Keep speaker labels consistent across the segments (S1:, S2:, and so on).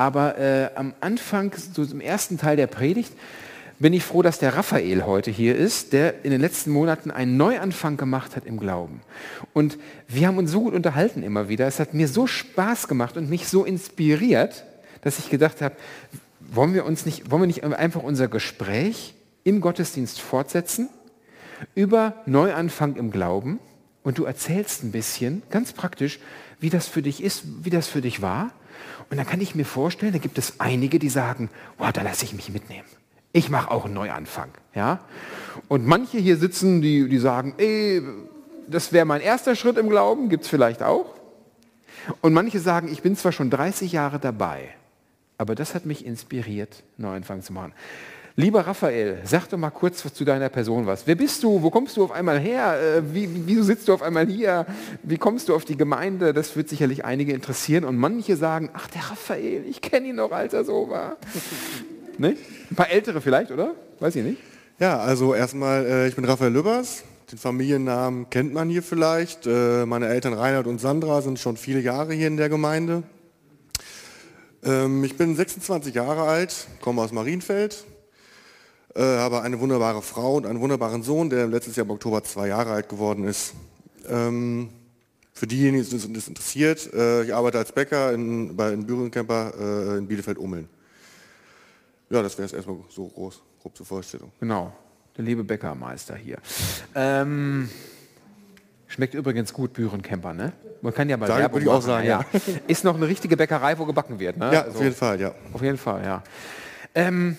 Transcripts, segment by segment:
S1: Aber äh, am Anfang, so im ersten Teil der Predigt, bin ich froh, dass der Raphael heute hier ist, der in den letzten Monaten einen Neuanfang gemacht hat im Glauben. Und wir haben uns so gut unterhalten immer wieder. Es hat mir so Spaß gemacht und mich so inspiriert, dass ich gedacht habe, wollen wir uns nicht, wollen wir nicht einfach unser Gespräch im Gottesdienst fortsetzen über Neuanfang im Glauben und du erzählst ein bisschen, ganz praktisch, wie das für dich ist, wie das für dich war. Und dann kann ich mir vorstellen, da gibt es einige, die sagen, wow, da lasse ich mich mitnehmen ich mache auch einen Neuanfang. Ja? Und manche hier sitzen, die, die sagen, ey, das wäre mein erster Schritt im Glauben, gibt es vielleicht auch. Und manche sagen, ich bin zwar schon 30 Jahre dabei, aber das hat mich inspiriert, Neuanfang zu machen. Lieber Raphael, sag doch mal kurz zu deiner Person was. Wer bist du? Wo kommst du auf einmal her? Äh, wie, wieso sitzt du auf einmal hier? Wie kommst du auf die Gemeinde? Das wird sicherlich einige interessieren. Und manche sagen, ach der Raphael, ich kenne ihn noch, als er so war. Ne? Ein paar ältere vielleicht, oder? Weiß ich nicht.
S2: Ja, also erstmal, äh, ich bin Raphael Lübbers. Den Familiennamen kennt man hier vielleicht. Äh, meine Eltern Reinhard und Sandra sind schon viele Jahre hier in der Gemeinde. Ähm, ich bin 26 Jahre alt, komme aus Marienfeld, äh, habe eine wunderbare Frau und einen wunderbaren Sohn, der letztes Jahr im Oktober zwei Jahre alt geworden ist. Ähm, für diejenigen, die das interessiert, äh, ich arbeite als Bäcker in, bei, in Bürencamper äh, in Bielefeld-Ummeln. Ja, das wäre es erstmal so groß, grob zur Vorstellung.
S1: Genau, der liebe Bäckermeister hier. Ähm, schmeckt übrigens gut Bürencamper, ne? Man kann ja mal
S2: Werbung würde ich auch sagen, ja.
S1: ja. Ist noch eine richtige Bäckerei, wo gebacken wird, ne?
S2: Ja, also, auf jeden Fall, ja.
S1: Auf jeden Fall, ja. Ähm,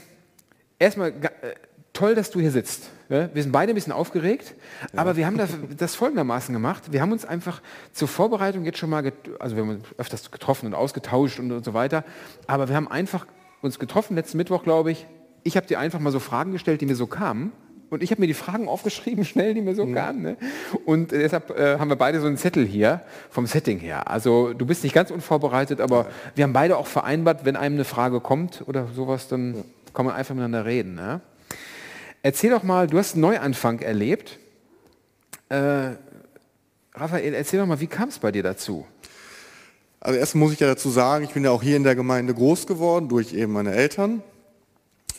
S1: erstmal äh, toll, dass du hier sitzt. Wir sind beide ein bisschen aufgeregt, ja. aber wir haben das, das, folgendermaßen gemacht. Wir haben uns einfach zur Vorbereitung jetzt schon mal, also wir haben uns öfters getroffen und ausgetauscht und, und so weiter, aber wir haben einfach uns getroffen, letzten Mittwoch, glaube ich. Ich habe dir einfach mal so Fragen gestellt, die mir so kamen. Und ich habe mir die Fragen aufgeschrieben, schnell, die mir so mhm. kamen. Ne? Und deshalb äh, haben wir beide so einen Zettel hier, vom Setting her. Also du bist nicht ganz unvorbereitet, aber ja. wir haben beide auch vereinbart, wenn einem eine Frage kommt oder sowas, dann ja. Kann man einfach miteinander reden. Ne? Erzähl doch mal, du hast einen Neuanfang erlebt. Äh, Raphael, erzähl doch mal, wie kam es bei dir dazu?
S2: Also erst muss ich ja dazu sagen, ich bin ja auch hier in der Gemeinde groß geworden durch eben meine Eltern.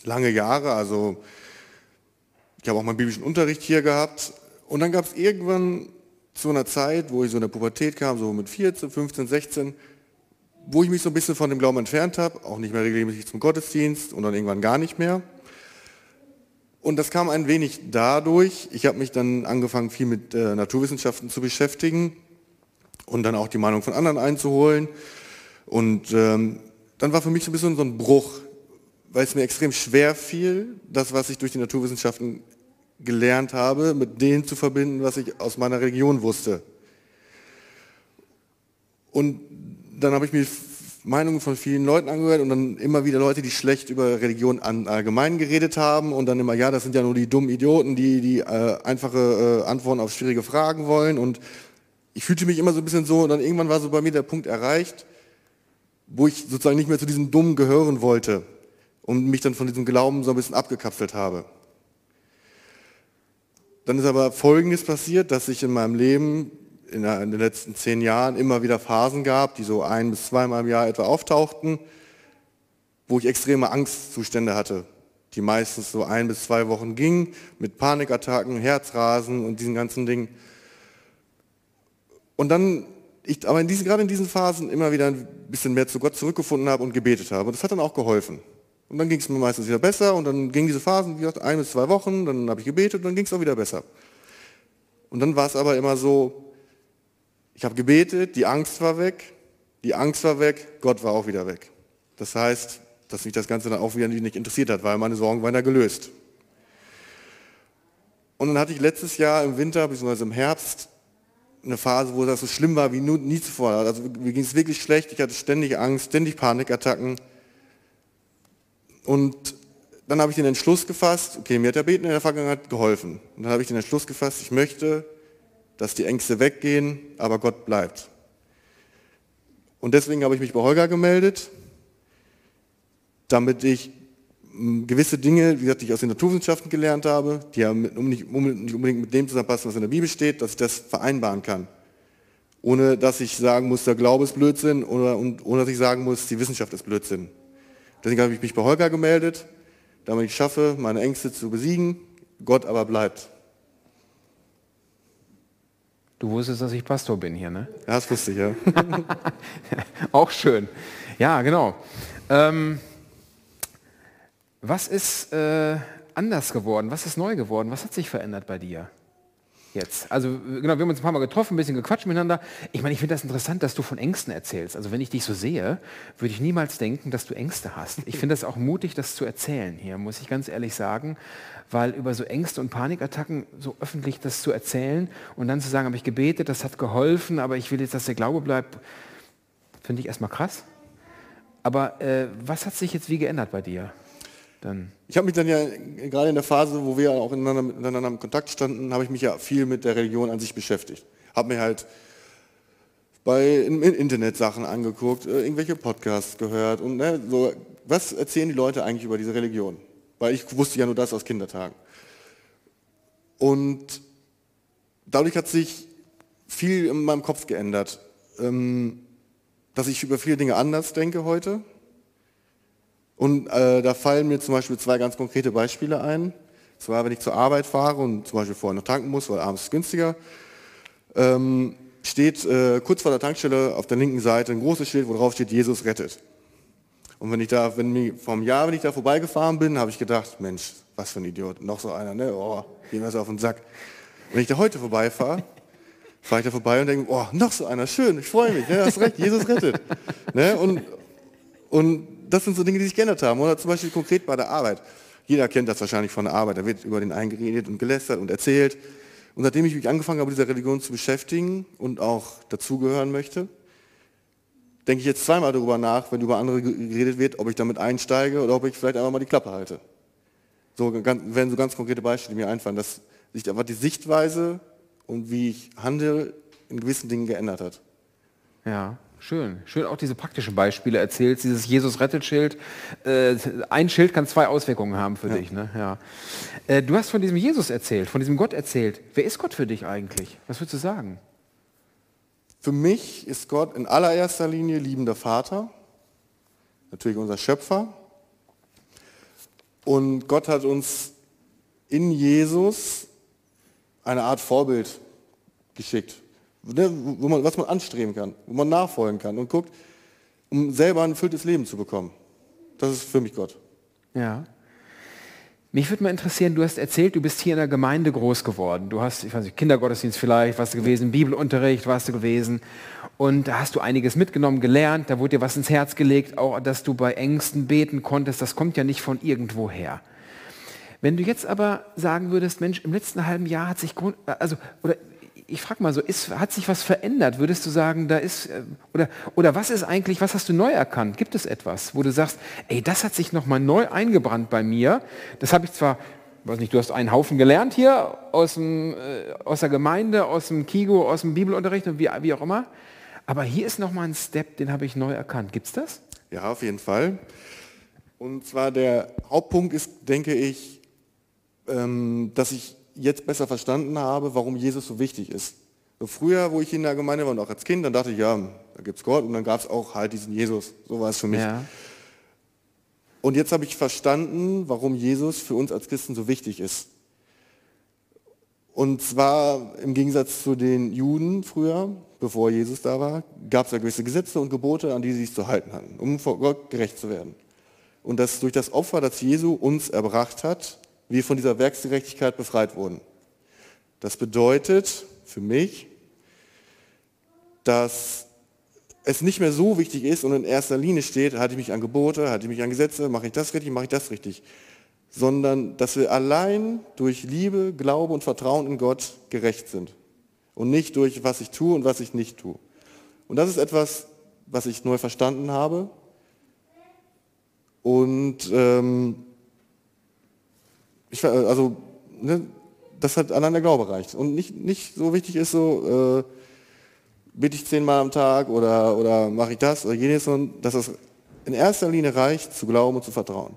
S2: Lange Jahre, also ich habe auch meinen biblischen Unterricht hier gehabt. Und dann gab es irgendwann zu einer Zeit, wo ich so in der Pubertät kam, so mit 14, 15, 16, wo ich mich so ein bisschen von dem Glauben entfernt habe, auch nicht mehr regelmäßig zum Gottesdienst und dann irgendwann gar nicht mehr. Und das kam ein wenig dadurch, ich habe mich dann angefangen, viel mit äh, Naturwissenschaften zu beschäftigen und dann auch die Meinung von anderen einzuholen. Und ähm, dann war für mich so ein bisschen so ein Bruch, weil es mir extrem schwer fiel, das, was ich durch die Naturwissenschaften gelernt habe, mit dem zu verbinden, was ich aus meiner Region wusste. Und dann habe ich mir Meinungen von vielen Leuten angehört und dann immer wieder Leute, die schlecht über Religion allgemein geredet haben und dann immer, ja, das sind ja nur die dummen Idioten, die die äh, einfache äh, Antworten auf schwierige Fragen wollen und ich fühlte mich immer so ein bisschen so und dann irgendwann war so bei mir der Punkt erreicht, wo ich sozusagen nicht mehr zu diesem Dummen gehören wollte und mich dann von diesem Glauben so ein bisschen abgekapselt habe. Dann ist aber Folgendes passiert, dass ich in meinem Leben in den letzten zehn Jahren immer wieder Phasen gab, die so ein bis zweimal im Jahr etwa auftauchten, wo ich extreme Angstzustände hatte, die meistens so ein bis zwei Wochen gingen, mit Panikattacken, Herzrasen und diesen ganzen Dingen. Und dann, ich aber in diesen, gerade in diesen Phasen immer wieder ein bisschen mehr zu Gott zurückgefunden habe und gebetet habe. Und das hat dann auch geholfen. Und dann ging es mir meistens wieder besser und dann gingen diese Phasen, wie gesagt, ein bis zwei Wochen, dann habe ich gebetet und dann ging es auch wieder besser. Und dann war es aber immer so, ich habe gebetet, die Angst war weg, die Angst war weg, Gott war auch wieder weg. Das heißt, dass mich das Ganze dann auch wieder nicht interessiert hat, weil meine Sorgen waren ja gelöst. Und dann hatte ich letztes Jahr im Winter bzw. im Herbst eine Phase, wo das so schlimm war wie nie zuvor. Also mir ging es wirklich schlecht, ich hatte ständig Angst, ständig Panikattacken. Und dann habe ich den Entschluss gefasst, okay, mir hat der Beten in der Vergangenheit geholfen. Und dann habe ich den Entschluss gefasst, ich möchte, dass die Ängste weggehen, aber Gott bleibt. Und deswegen habe ich mich bei Holger gemeldet, damit ich gewisse Dinge, wie gesagt, die ich aus den Naturwissenschaften gelernt habe, die ja nicht unbedingt mit dem zusammenpassen, was in der Bibel steht, dass ich das vereinbaren kann. ohne dass ich sagen muss, der Glaube ist Blödsinn oder und, ohne dass ich sagen muss, die Wissenschaft ist Blödsinn. Deswegen habe ich mich bei Holger gemeldet, damit ich schaffe, meine Ängste zu besiegen, Gott aber bleibt.
S1: Du wusstest, dass ich Pastor bin hier, ne?
S2: Ja, das wusste ich, ja.
S1: Auch schön. Ja, genau. Ähm, was ist äh, anders geworden? Was ist neu geworden? Was hat sich verändert bei dir? Jetzt. Also genau, wir haben uns ein paar Mal getroffen, ein bisschen gequatscht miteinander. Ich meine, ich finde das interessant, dass du von Ängsten erzählst. Also wenn ich dich so sehe, würde ich niemals denken, dass du Ängste hast. Ich finde das auch mutig, das zu erzählen hier, muss ich ganz ehrlich sagen, weil über so Ängste und Panikattacken so öffentlich das zu erzählen und dann zu sagen, habe ich gebetet, das hat geholfen, aber ich will jetzt, dass der Glaube bleibt, finde ich erstmal krass. Aber äh, was hat sich jetzt wie geändert bei dir?
S2: Dann ich habe mich dann ja gerade in der Phase, wo wir auch miteinander, im Kontakt standen, habe ich mich ja viel mit der Religion an sich beschäftigt. Habe mir halt bei im Internet Sachen angeguckt, äh, irgendwelche Podcasts gehört und ne, so, was erzählen die Leute eigentlich über diese Religion? Weil ich wusste ja nur das aus Kindertagen. Und dadurch hat sich viel in meinem Kopf geändert, ähm, dass ich über viele Dinge anders denke heute. Und äh, da fallen mir zum Beispiel zwei ganz konkrete Beispiele ein. Zwar, wenn ich zur Arbeit fahre und zum Beispiel vorher noch tanken muss, weil abends ist günstiger, ähm, steht äh, kurz vor der Tankstelle auf der linken Seite ein großes Schild, wo drauf steht, Jesus rettet. Und wenn ich da, wenn mir vom Jahr, wenn ich da vorbeigefahren bin, habe ich gedacht, Mensch, was für ein Idiot, noch so einer, ne? Oh, gehen wir so auf den Sack. Wenn ich da heute vorbeifahre, fahre ich da vorbei und denke, oh, noch so einer, schön, ich freue mich, ne, hast recht, Jesus rettet. Ne? Und, und das sind so Dinge, die sich geändert haben. Oder zum Beispiel konkret bei der Arbeit. Jeder kennt das wahrscheinlich von der Arbeit. Da wird über den eingeredet und gelästert und erzählt. Und seitdem ich mich angefangen habe, dieser Religion zu beschäftigen und auch dazugehören möchte, denke ich jetzt zweimal darüber nach, wenn über andere geredet wird, ob ich damit einsteige oder ob ich vielleicht einfach mal die Klappe halte. So werden so ganz konkrete Beispiele mir einfallen, dass sich einfach die Sichtweise und wie ich handle in gewissen Dingen geändert hat.
S1: Ja, schön. Schön auch diese praktischen Beispiele erzählt, dieses Jesus-Rettet-Schild. Äh, ein Schild kann zwei Auswirkungen haben für ja. dich. Ne? Ja. Äh, du hast von diesem Jesus erzählt, von diesem Gott erzählt. Wer ist Gott für dich eigentlich? Was würdest du sagen?
S2: Für mich ist Gott in allererster Linie liebender Vater, natürlich unser Schöpfer. Und Gott hat uns in Jesus eine Art Vorbild geschickt, ne, wo man, was man anstreben kann, wo man nachfolgen kann und guckt, um selber ein erfülltes Leben zu bekommen. Das ist für mich Gott.
S1: Ja. Mich würde mal interessieren, du hast erzählt, du bist hier in der Gemeinde groß geworden. Du hast, ich weiß nicht, Kindergottesdienst vielleicht, warst du gewesen, Bibelunterricht warst du gewesen. Und da hast du einiges mitgenommen, gelernt, da wurde dir was ins Herz gelegt, auch dass du bei Ängsten beten konntest. Das kommt ja nicht von irgendwoher. Wenn du jetzt aber sagen würdest, Mensch, im letzten halben Jahr hat sich, also, oder ich frage mal so, ist, hat sich was verändert? Würdest du sagen, da ist, äh, oder, oder was ist eigentlich, was hast du neu erkannt? Gibt es etwas, wo du sagst, ey, das hat sich nochmal neu eingebrannt bei mir? Das habe ich zwar, weiß nicht, du hast einen Haufen gelernt hier aus, dem, äh, aus der Gemeinde, aus dem Kigo, aus dem Bibelunterricht und wie, wie auch immer, aber hier ist nochmal ein Step, den habe ich neu erkannt. Gibt es das?
S2: Ja, auf jeden Fall. Und zwar der Hauptpunkt ist, denke ich, ähm, dass ich jetzt besser verstanden habe, warum Jesus so wichtig ist. So früher, wo ich in der Gemeinde war und auch als Kind, dann dachte ich, ja, da gibt es Gott und dann gab es auch halt diesen Jesus. So war es für mich. Ja. Und jetzt habe ich verstanden, warum Jesus für uns als Christen so wichtig ist. Und zwar im Gegensatz zu den Juden früher, bevor Jesus da war, gab es ja gewisse Gesetze und Gebote, an die sie sich zu halten hatten, um vor Gott gerecht zu werden. Und dass durch das Opfer, das Jesu uns erbracht hat, wir von dieser Werksgerechtigkeit befreit wurden. Das bedeutet für mich, dass es nicht mehr so wichtig ist und in erster Linie steht, halte ich mich an Gebote, halte ich mich an Gesetze, mache ich das richtig, mache ich das richtig, sondern dass wir allein durch Liebe, Glaube und Vertrauen in Gott gerecht sind und nicht durch was ich tue und was ich nicht tue. Und das ist etwas, was ich neu verstanden habe und ähm, ich, also, ne, das hat allein der Glaube reicht. Und nicht, nicht so wichtig ist so, äh, bete ich zehnmal am Tag oder, oder mache ich das oder jenes, sondern dass es in erster Linie reicht, zu glauben und zu vertrauen.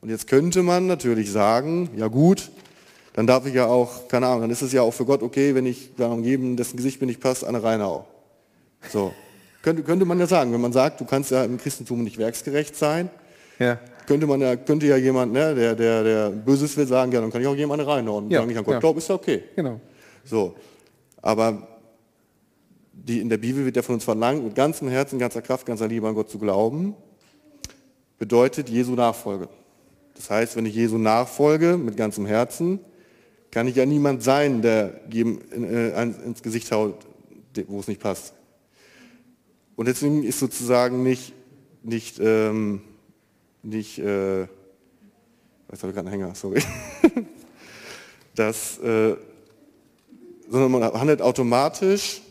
S2: Und jetzt könnte man natürlich sagen, ja gut, dann darf ich ja auch, keine Ahnung, dann ist es ja auch für Gott okay, wenn ich darum geben, dessen Gesicht mir nicht passt, eine reinhau. So. Könnte, könnte man ja sagen, wenn man sagt, du kannst ja im Christentum nicht werksgerecht sein,
S1: Ja.
S2: Könnte man ja, könnte ja jemand, ne, der, der, der Böses will, sagen, ja, dann kann ich auch jemanden reinhauen und
S1: Ja,
S2: sagen, ich an Gott
S1: ja.
S2: glaube, ist ja okay.
S1: Genau.
S2: So. Aber die, in der Bibel wird ja von uns verlangt, mit ganzem Herzen, ganzer Kraft, ganzer Liebe an Gott zu glauben, bedeutet Jesu Nachfolge. Das heißt, wenn ich Jesu nachfolge mit ganzem Herzen, kann ich ja niemand sein, der jedem äh, ins Gesicht haut, wo es nicht passt. Und deswegen ist sozusagen nicht, nicht, ähm, nicht, äh, was habe ich gerade einen Hänger, sorry, das, äh, sondern man handelt automatisch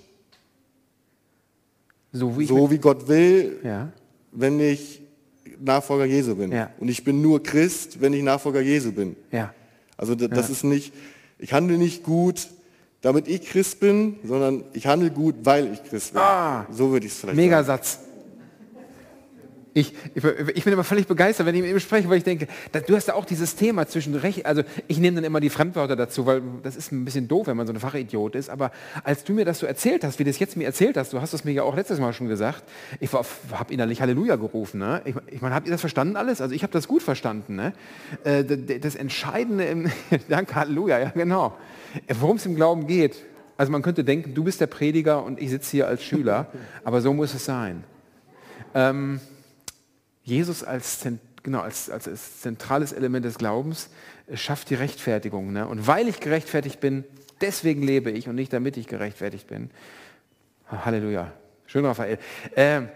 S1: So wie
S2: so, wie Gott will,
S1: ja.
S2: wenn ich Nachfolger Jesu bin.
S1: Ja.
S2: Und ich bin nur Christ, wenn ich Nachfolger Jesu bin.
S1: Ja.
S2: Also da- das ist nicht, ich handle nicht gut, damit ich Christ bin, sondern ich handle gut, weil ich Christ bin.
S1: Ah.
S2: so würde ich es vielleicht
S1: Mega
S2: sagen.
S1: Ich, ich, ich bin immer völlig begeistert, wenn ich mit ihm spreche, weil ich denke, da, du hast ja auch dieses Thema zwischen Recht, also ich nehme dann immer die Fremdwörter dazu, weil das ist ein bisschen doof, wenn man so ein Fachidiot ist, aber als du mir das so erzählt hast, wie du es jetzt mir erzählt hast, du hast es mir ja auch letztes Mal schon gesagt, ich habe innerlich Halleluja gerufen. Ne? Ich, ich meine, habt ihr das verstanden alles? Also ich habe das gut verstanden. Ne? Äh, das Entscheidende, im, danke Halleluja, ja genau, worum es im Glauben geht. Also man könnte denken, du bist der Prediger und ich sitze hier als Schüler, aber so muss es sein. Ähm, Jesus als, genau, als, als, als zentrales Element des Glaubens äh, schafft die Rechtfertigung. Ne? Und weil ich gerechtfertigt bin, deswegen lebe ich und nicht damit ich gerechtfertigt bin. Halleluja. Schön, Raphael. Ähm,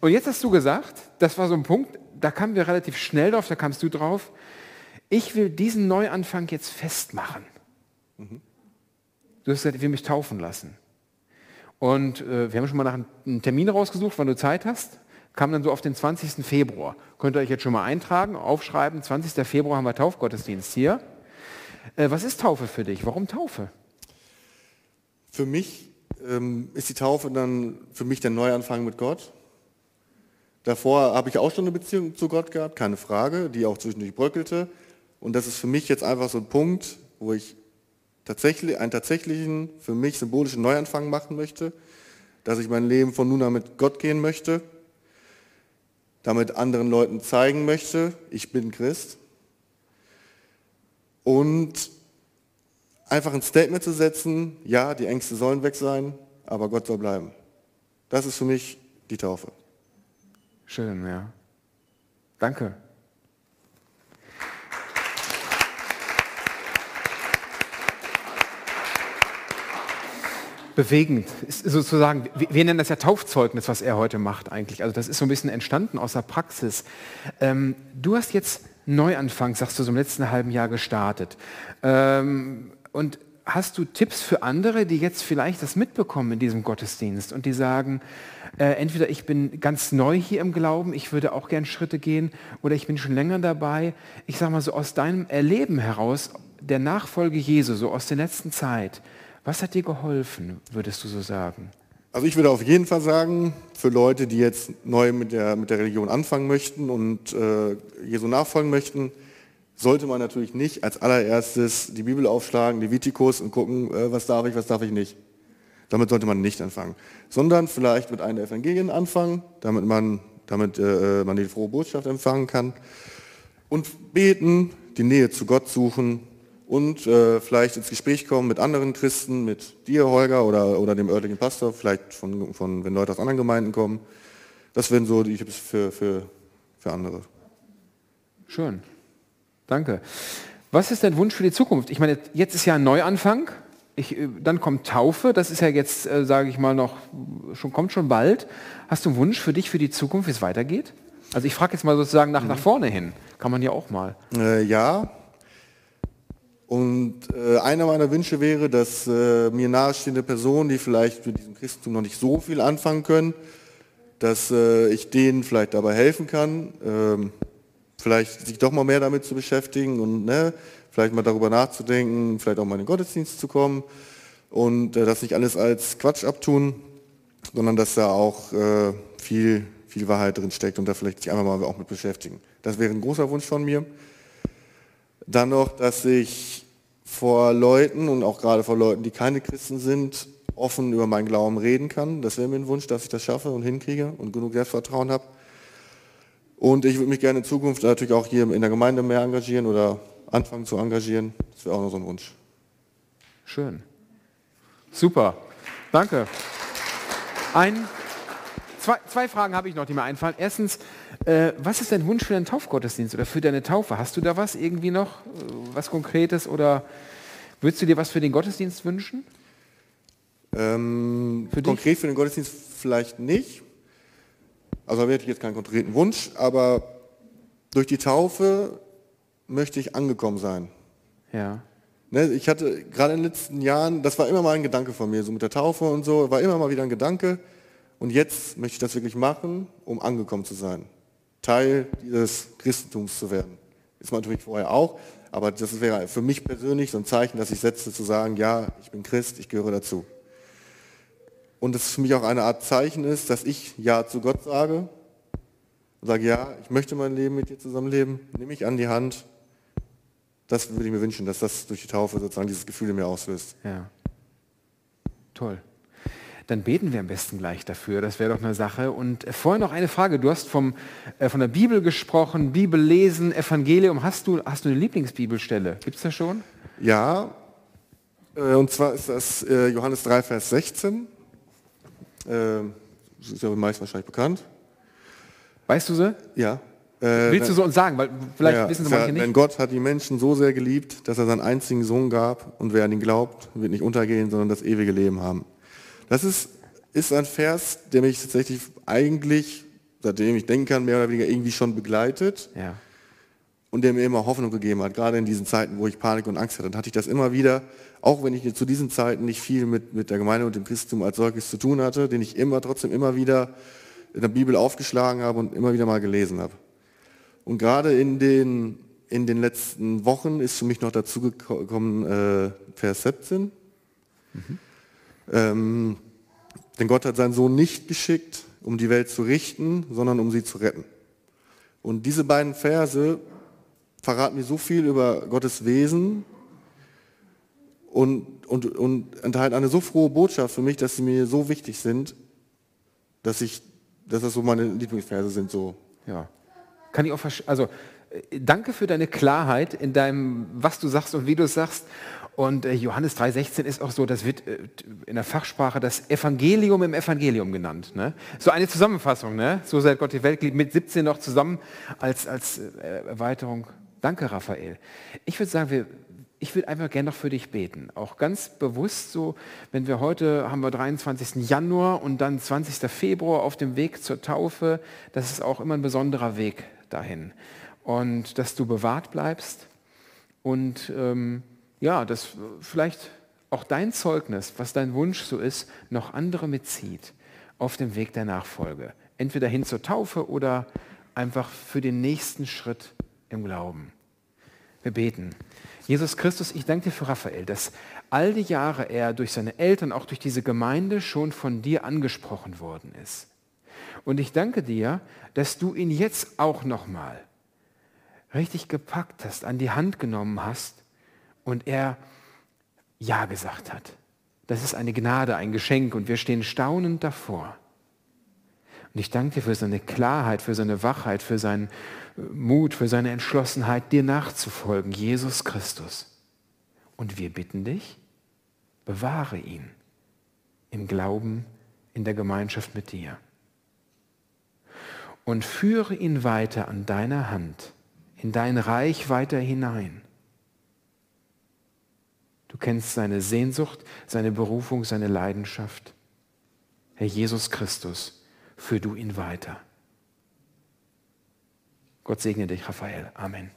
S1: und jetzt hast du gesagt, das war so ein Punkt, da kamen wir relativ schnell drauf, da kamst du drauf. Ich will diesen Neuanfang jetzt festmachen. Du hast gesagt, ich will mich taufen lassen. Und äh, wir haben schon mal nach einem- Termin rausgesucht, wann du Zeit hast. Kam dann so auf den 20. Februar. Könnt ihr euch jetzt schon mal eintragen, aufschreiben. 20. Februar haben wir Taufgottesdienst hier. Äh, was ist Taufe für dich? Warum Taufe?
S2: Für mich ähm, ist die Taufe dann für mich der Neuanfang mit Gott. Davor habe ich auch schon eine Beziehung zu Gott gehabt, keine Frage, die auch zwischendurch bröckelte. Und das ist für mich jetzt einfach so ein Punkt, wo ich tatsächlich einen tatsächlichen, für mich symbolischen Neuanfang machen möchte, dass ich mein Leben von nun an mit Gott gehen möchte, damit anderen Leuten zeigen möchte, ich bin Christ. Und einfach ein Statement zu setzen, ja, die Ängste sollen weg sein, aber Gott soll bleiben. Das ist für mich die Taufe.
S1: Schön, ja. Danke. Bewegend. Ist sozusagen, wir nennen das ja Taufzeugnis, was er heute macht eigentlich. Also das ist so ein bisschen entstanden aus der Praxis. Ähm, du hast jetzt Neuanfang, sagst du, so im letzten halben Jahr gestartet. Ähm, und hast du Tipps für andere, die jetzt vielleicht das mitbekommen in diesem Gottesdienst und die sagen, äh, entweder ich bin ganz neu hier im Glauben, ich würde auch gern Schritte gehen, oder ich bin schon länger dabei. Ich sage mal so aus deinem Erleben heraus, der Nachfolge Jesu, so aus der letzten Zeit, was hat dir geholfen, würdest du so sagen?
S2: Also ich würde auf jeden Fall sagen, für Leute, die jetzt neu mit der, mit der Religion anfangen möchten und äh, Jesu nachfolgen möchten, sollte man natürlich nicht als allererstes die Bibel aufschlagen, Levitikus und gucken, äh, was darf ich, was darf ich nicht. Damit sollte man nicht anfangen. Sondern vielleicht mit einer Evangelien anfangen, damit man, damit, äh, man die frohe Botschaft empfangen kann. Und beten, die Nähe zu Gott suchen und äh, vielleicht ins Gespräch kommen mit anderen Christen, mit dir, Holger, oder, oder dem örtlichen Pastor, vielleicht von, von, wenn Leute aus anderen Gemeinden kommen. Das wären so die Tipps für, für, für andere.
S1: Schön. Danke. Was ist dein Wunsch für die Zukunft? Ich meine, jetzt ist ja ein Neuanfang. Ich, äh, dann kommt Taufe. Das ist ja jetzt, äh, sage ich mal, noch schon kommt schon bald. Hast du einen Wunsch für dich für die Zukunft, wie es weitergeht? Also ich frage jetzt mal sozusagen nach, nach vorne hin. Kann man ja auch mal.
S2: Äh, ja. Und äh, einer meiner Wünsche wäre, dass äh, mir nahestehende Personen, die vielleicht mit diesem Christentum noch nicht so viel anfangen können, dass äh, ich denen vielleicht dabei helfen kann, ähm, vielleicht sich doch mal mehr damit zu beschäftigen und ne, vielleicht mal darüber nachzudenken, vielleicht auch mal in den Gottesdienst zu kommen und äh, das nicht alles als Quatsch abtun, sondern dass da auch äh, viel, viel Wahrheit drin steckt und da vielleicht sich einfach mal auch mit beschäftigen. Das wäre ein großer Wunsch von mir. Dann noch, dass ich vor Leuten und auch gerade vor Leuten, die keine Christen sind, offen über meinen Glauben reden kann. Das wäre mir ein Wunsch, dass ich das schaffe und hinkriege und genug Selbstvertrauen habe. Und ich würde mich gerne in Zukunft natürlich auch hier in der Gemeinde mehr engagieren oder anfangen zu engagieren. Das wäre auch noch so ein Wunsch.
S1: Schön. Super. Danke. Ein, zwei, zwei Fragen habe ich noch, die mir einfallen. Erstens, äh, was ist dein Wunsch für deinen Taufgottesdienst oder für deine Taufe? Hast du da was irgendwie noch, äh, was Konkretes oder würdest du dir was für den Gottesdienst wünschen?
S2: Ähm, für konkret dich? für den Gottesdienst vielleicht nicht. Also da hätte ich jetzt keinen konkreten Wunsch, aber durch die Taufe möchte ich angekommen sein.
S1: Ja.
S2: Ne, ich hatte gerade in den letzten Jahren, das war immer mal ein Gedanke von mir, so mit der Taufe und so, war immer mal wieder ein Gedanke. Und jetzt möchte ich das wirklich machen, um angekommen zu sein. Teil dieses Christentums zu werden. Ist man natürlich vorher auch, aber das wäre für mich persönlich so ein Zeichen, dass ich setze, zu sagen, ja, ich bin Christ, ich gehöre dazu und es für mich auch eine Art Zeichen ist, dass ich Ja zu Gott sage und sage, ja, ich möchte mein Leben mit dir zusammenleben, nehme mich an die Hand. Das würde ich mir wünschen, dass das durch die Taufe sozusagen dieses Gefühl in mir auslöst.
S1: Ja. Toll. Dann beten wir am besten gleich dafür. Das wäre doch eine Sache. Und vorher noch eine Frage. Du hast vom, äh, von der Bibel gesprochen, Bibel lesen, Evangelium. Hast du, hast du eine Lieblingsbibelstelle? Gibt es das schon?
S2: Ja. Äh, und zwar ist das äh, Johannes 3, Vers 16. Äh, das ist ja meist wahrscheinlich bekannt.
S1: Weißt du sie?
S2: Ja.
S1: Äh, Willst du so uns sagen? Weil vielleicht
S2: ja,
S1: wissen sie manche nicht.
S2: Denn Gott hat die Menschen so sehr geliebt, dass er seinen einzigen Sohn gab und wer an ihn glaubt, wird nicht untergehen, sondern das ewige Leben haben. Das ist, ist ein Vers, der mich tatsächlich eigentlich, seitdem ich denken kann, mehr oder weniger irgendwie schon begleitet.
S1: Ja.
S2: Und der mir immer Hoffnung gegeben hat, gerade in diesen Zeiten, wo ich Panik und Angst hatte, dann hatte ich das immer wieder, auch wenn ich zu diesen Zeiten nicht viel mit, mit der Gemeinde und dem Christentum als solches zu tun hatte, den ich immer trotzdem immer wieder in der Bibel aufgeschlagen habe und immer wieder mal gelesen habe. Und gerade in den, in den letzten Wochen ist für mich noch dazu gekommen äh, Vers 17. Mhm. Ähm, denn Gott hat seinen Sohn nicht geschickt, um die Welt zu richten, sondern um sie zu retten. Und diese beiden Verse verraten mir so viel über Gottes Wesen und, und, und enthalten eine so frohe Botschaft für mich, dass sie mir so wichtig sind, dass ich, dass das so meine Lieblingsverse sind. So.
S1: Ja. Kann ich auch Also äh, danke für deine Klarheit in deinem, was du sagst und wie du es sagst. Und äh, Johannes 3,16 ist auch so, das wird äh, in der Fachsprache das Evangelium im Evangelium genannt. Ne? So eine Zusammenfassung, ne? so seit Gott die Welt mit 17 noch zusammen als, als äh, Erweiterung. Danke, Raphael. Ich würde sagen, wir, ich würde einfach gerne noch für dich beten. Auch ganz bewusst so, wenn wir heute haben wir 23. Januar und dann 20. Februar auf dem Weg zur Taufe, das ist auch immer ein besonderer Weg dahin. Und dass du bewahrt bleibst und ähm, ja, dass vielleicht auch dein Zeugnis, was dein Wunsch so ist, noch andere mitzieht auf dem Weg der Nachfolge. Entweder hin zur Taufe oder einfach für den nächsten Schritt im Glauben. Wir beten. Jesus Christus, ich danke dir für Raphael, dass all die Jahre er durch seine Eltern, auch durch diese Gemeinde schon von dir angesprochen worden ist. Und ich danke dir, dass du ihn jetzt auch nochmal richtig gepackt hast, an die Hand genommen hast und er Ja gesagt hat. Das ist eine Gnade, ein Geschenk und wir stehen staunend davor. Und ich danke dir für seine Klarheit, für seine Wachheit, für seinen Mut, für seine Entschlossenheit, dir nachzufolgen, Jesus Christus. Und wir bitten dich, bewahre ihn im Glauben, in der Gemeinschaft mit dir. Und führe ihn weiter an deiner Hand, in dein Reich weiter hinein. Du kennst seine Sehnsucht, seine Berufung, seine Leidenschaft. Herr Jesus Christus, führ du ihn weiter. Gott segne dich, Raphael. Amen.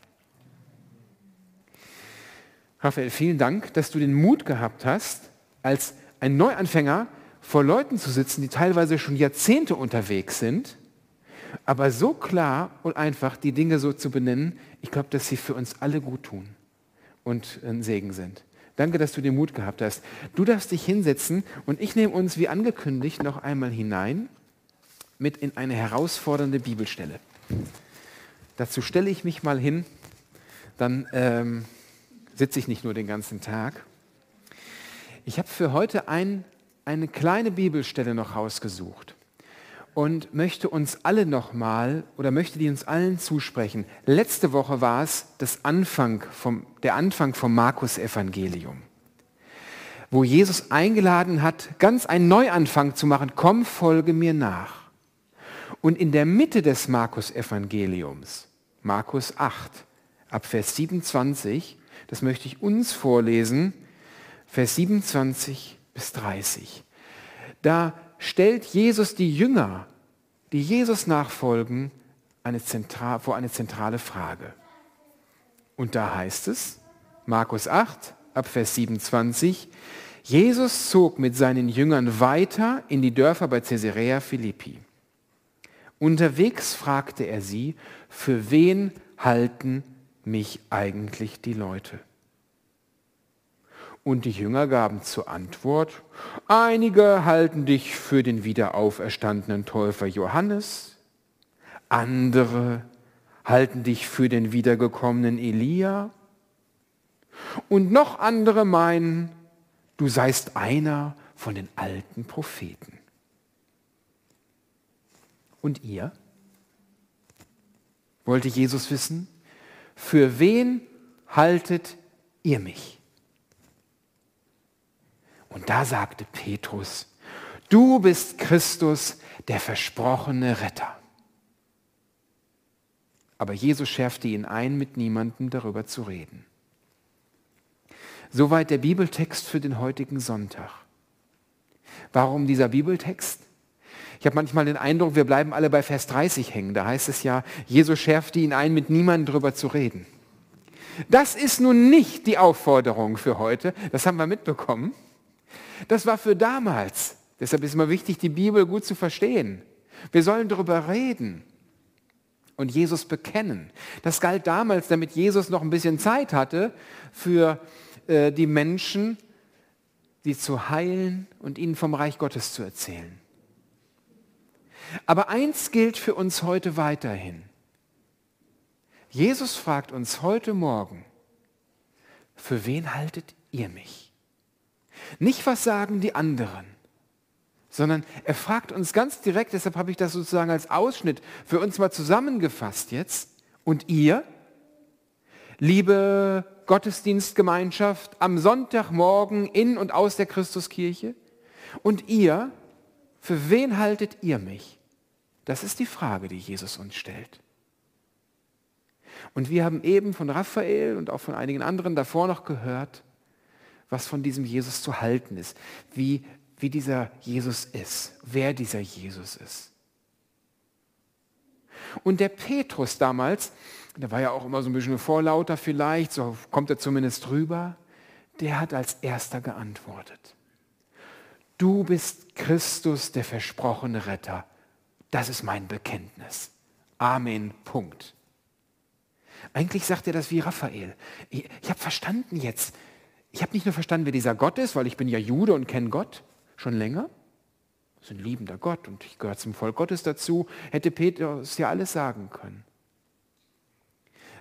S1: Raphael, vielen Dank, dass du den Mut gehabt hast, als ein Neuanfänger vor Leuten zu sitzen, die teilweise schon Jahrzehnte unterwegs sind, aber so klar und einfach die Dinge so zu benennen, ich glaube, dass sie für uns alle gut tun und ein Segen sind. Danke, dass du den Mut gehabt hast. Du darfst dich hinsetzen und ich nehme uns wie angekündigt noch einmal hinein mit in eine herausfordernde Bibelstelle. Dazu stelle ich mich mal hin, dann ähm, sitze ich nicht nur den ganzen Tag. Ich habe für heute ein eine kleine Bibelstelle noch rausgesucht und möchte uns alle nochmal oder möchte die uns allen zusprechen. Letzte Woche war es das Anfang vom, der Anfang vom Markus-Evangelium, wo Jesus eingeladen hat, ganz einen Neuanfang zu machen. Komm, folge mir nach. Und in der Mitte des Markus-Evangeliums, Markus 8, ab Vers 27, das möchte ich uns vorlesen, Vers 27 bis 30. Da stellt Jesus die Jünger, die Jesus nachfolgen, eine vor eine zentrale Frage. Und da heißt es, Markus 8, ab Vers 27, Jesus zog mit seinen Jüngern weiter in die Dörfer bei Caesarea Philippi. Unterwegs fragte er sie, für wen halten mich eigentlich die Leute? Und die Jünger gaben zur Antwort, einige halten dich für den wiederauferstandenen Täufer Johannes, andere halten dich für den wiedergekommenen Elia und noch andere meinen, du seist einer von den alten Propheten. Und ihr? Wollte Jesus wissen, für wen haltet ihr mich? Und da sagte Petrus, du bist Christus, der versprochene Retter. Aber Jesus schärfte ihn ein, mit niemandem darüber zu reden. Soweit der Bibeltext für den heutigen Sonntag. Warum dieser Bibeltext? Ich habe manchmal den Eindruck, wir bleiben alle bei Vers 30 hängen. Da heißt es ja, Jesus schärfte ihn ein, mit niemandem darüber zu reden. Das ist nun nicht die Aufforderung für heute, das haben wir mitbekommen. Das war für damals. Deshalb ist es immer wichtig, die Bibel gut zu verstehen. Wir sollen darüber reden und Jesus bekennen. Das galt damals, damit Jesus noch ein bisschen Zeit hatte für äh, die Menschen, sie zu heilen und ihnen vom Reich Gottes zu erzählen. Aber eins gilt für uns heute weiterhin. Jesus fragt uns heute Morgen, für wen haltet ihr mich? Nicht, was sagen die anderen, sondern er fragt uns ganz direkt, deshalb habe ich das sozusagen als Ausschnitt für uns mal zusammengefasst jetzt. Und ihr, liebe Gottesdienstgemeinschaft am Sonntagmorgen in und aus der Christuskirche, und ihr, für wen haltet ihr mich? Das ist die Frage, die Jesus uns stellt. Und wir haben eben von Raphael und auch von einigen anderen davor noch gehört, was von diesem Jesus zu halten ist, wie, wie dieser Jesus ist, wer dieser Jesus ist. Und der Petrus damals, der war ja auch immer so ein bisschen vorlauter vielleicht, so kommt er zumindest rüber, der hat als erster geantwortet. Du bist Christus, der versprochene Retter. Das ist mein Bekenntnis. Amen. Punkt. Eigentlich sagt er das wie Raphael. Ich, ich habe verstanden jetzt, ich habe nicht nur verstanden, wer dieser Gott ist, weil ich bin ja Jude und kenne Gott schon länger. Das ist ein liebender Gott und ich gehöre zum Volk Gottes dazu. Hätte Petrus ja alles sagen können.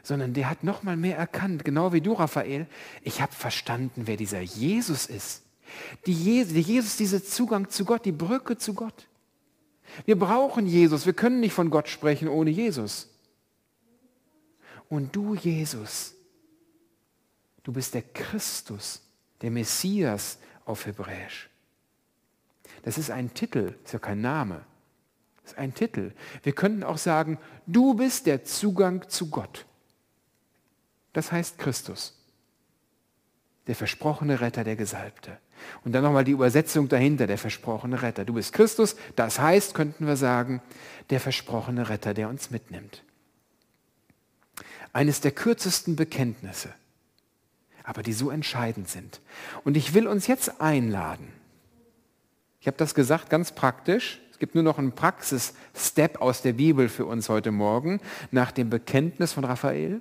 S1: Sondern der hat noch mal mehr erkannt, genau wie du, Raphael. Ich habe verstanden, wer dieser Jesus ist. Die Jesus, die Jesus, dieser Zugang zu Gott, die Brücke zu Gott. Wir brauchen Jesus. Wir können nicht von Gott sprechen ohne Jesus. Und du, Jesus, Du bist der Christus, der Messias auf Hebräisch. Das ist ein Titel, ist ja kein Name. Das ist ein Titel. Wir könnten auch sagen, du bist der Zugang zu Gott. Das heißt Christus, der versprochene Retter, der Gesalbte. Und dann nochmal die Übersetzung dahinter, der versprochene Retter. Du bist Christus, das heißt, könnten wir sagen, der versprochene Retter, der uns mitnimmt. Eines der kürzesten Bekenntnisse aber die so entscheidend sind. Und ich will uns jetzt einladen. Ich habe das gesagt ganz praktisch. Es gibt nur noch einen Praxis-Step aus der Bibel für uns heute Morgen nach dem Bekenntnis von Raphael.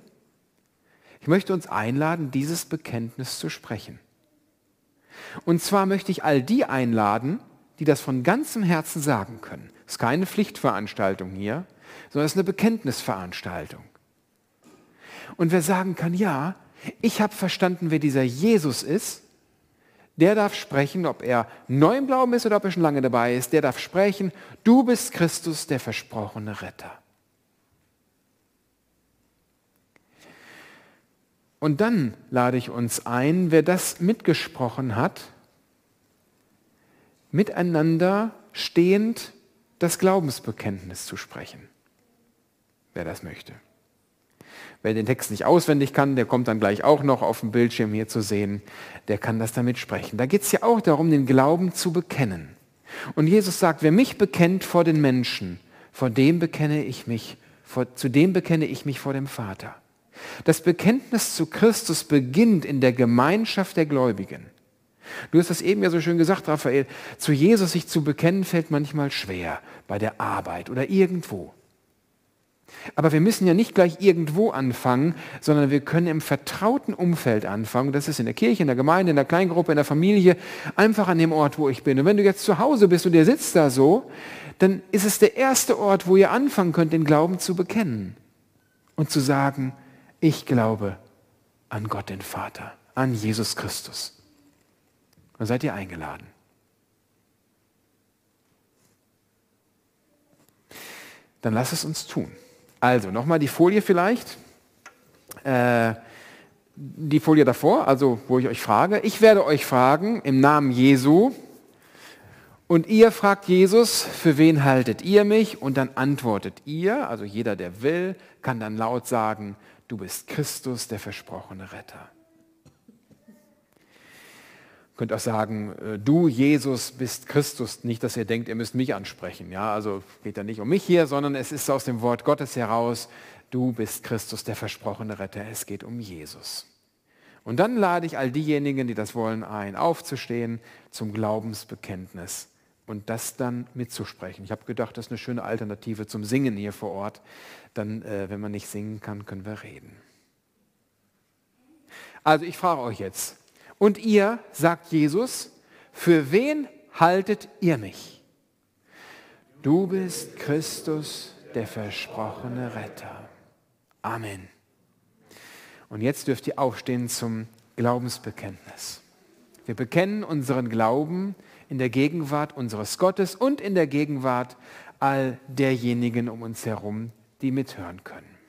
S1: Ich möchte uns einladen, dieses Bekenntnis zu sprechen. Und zwar möchte ich all die einladen, die das von ganzem Herzen sagen können. Es ist keine Pflichtveranstaltung hier, sondern es ist eine Bekenntnisveranstaltung. Und wer sagen kann, ja, ich habe verstanden, wer dieser Jesus ist, der darf sprechen, ob er neu im Glauben ist oder ob er schon lange dabei ist, der darf sprechen, du bist Christus, der versprochene Retter. Und dann lade ich uns ein, wer das mitgesprochen hat, miteinander stehend das Glaubensbekenntnis zu sprechen. Wer das möchte. Wer den Text nicht auswendig kann, der kommt dann gleich auch noch auf dem Bildschirm hier zu sehen, der kann das damit sprechen. Da geht es ja auch darum, den Glauben zu bekennen. Und Jesus sagt, wer mich bekennt vor den Menschen, vor dem bekenne ich mich, vor, zu dem bekenne ich mich vor dem Vater. Das Bekenntnis zu Christus beginnt in der Gemeinschaft der Gläubigen. Du hast das eben ja so schön gesagt, Raphael, zu Jesus sich zu bekennen fällt manchmal schwer, bei der Arbeit oder irgendwo. Aber wir müssen ja nicht gleich irgendwo anfangen, sondern wir können im vertrauten Umfeld anfangen. Das ist in der Kirche, in der Gemeinde, in der Kleingruppe, in der Familie, einfach an dem Ort, wo ich bin. Und wenn du jetzt zu Hause bist und ihr sitzt da so, dann ist es der erste Ort, wo ihr anfangen könnt, den Glauben zu bekennen und zu sagen, ich glaube an Gott den Vater, an Jesus Christus. Dann seid ihr eingeladen. Dann lass es uns tun. Also nochmal die Folie vielleicht. Äh, die Folie davor, also wo ich euch frage. Ich werde euch fragen im Namen Jesu. Und ihr fragt Jesus, für wen haltet ihr mich? Und dann antwortet ihr, also jeder, der will, kann dann laut sagen, du bist Christus, der versprochene Retter. Könnt auch sagen, äh, du Jesus bist Christus, nicht, dass ihr denkt, ihr müsst mich ansprechen. Ja, also geht ja nicht um mich hier, sondern es ist aus dem Wort Gottes heraus, du bist Christus, der versprochene Retter. Es geht um Jesus. Und dann lade ich all diejenigen, die das wollen, ein, aufzustehen zum Glaubensbekenntnis und das dann mitzusprechen. Ich habe gedacht, das ist eine schöne Alternative zum Singen hier vor Ort. Dann, äh, wenn man nicht singen kann, können wir reden. Also ich frage euch jetzt, und ihr, sagt Jesus, für wen haltet ihr mich? Du bist Christus, der versprochene Retter. Amen. Und jetzt dürft ihr aufstehen zum Glaubensbekenntnis. Wir bekennen unseren Glauben in der Gegenwart unseres Gottes und in der Gegenwart all derjenigen um uns herum, die mithören können.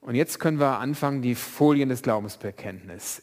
S1: Und jetzt können wir anfangen, die Folien des Glaubensbekenntnisses.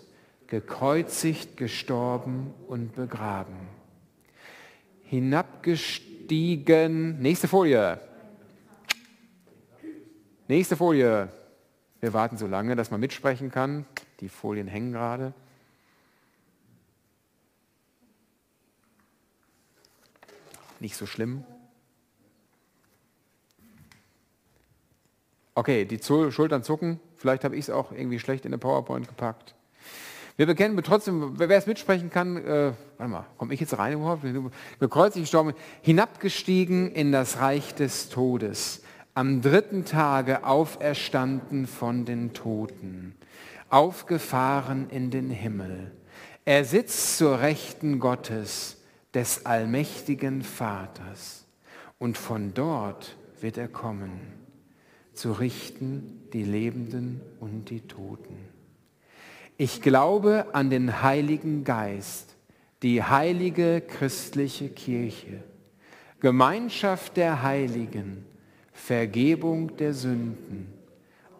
S1: gekreuzigt, gestorben und begraben. Hinabgestiegen, nächste Folie. Nächste Folie. Wir warten so lange, dass man mitsprechen kann. Die Folien hängen gerade. nicht so schlimm. Okay, die Schultern zucken. Vielleicht habe ich es auch irgendwie schlecht in der PowerPoint gepackt. Wir bekennen trotzdem, wer es mitsprechen kann, äh, warte mal, komme ich jetzt rein überhaupt? Gekreuzigt, gestorben, hinabgestiegen in das Reich des Todes, am dritten Tage auferstanden von den Toten, aufgefahren in den Himmel. Er sitzt zur Rechten Gottes des allmächtigen Vaters. Und von dort wird er kommen, zu richten die Lebenden und die Toten. Ich glaube an den Heiligen Geist, die heilige christliche Kirche, Gemeinschaft der Heiligen, Vergebung der Sünden,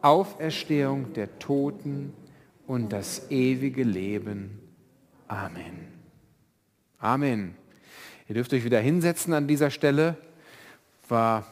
S1: Auferstehung der Toten und das ewige Leben. Amen. Amen. Ihr dürft euch wieder hinsetzen an dieser Stelle. War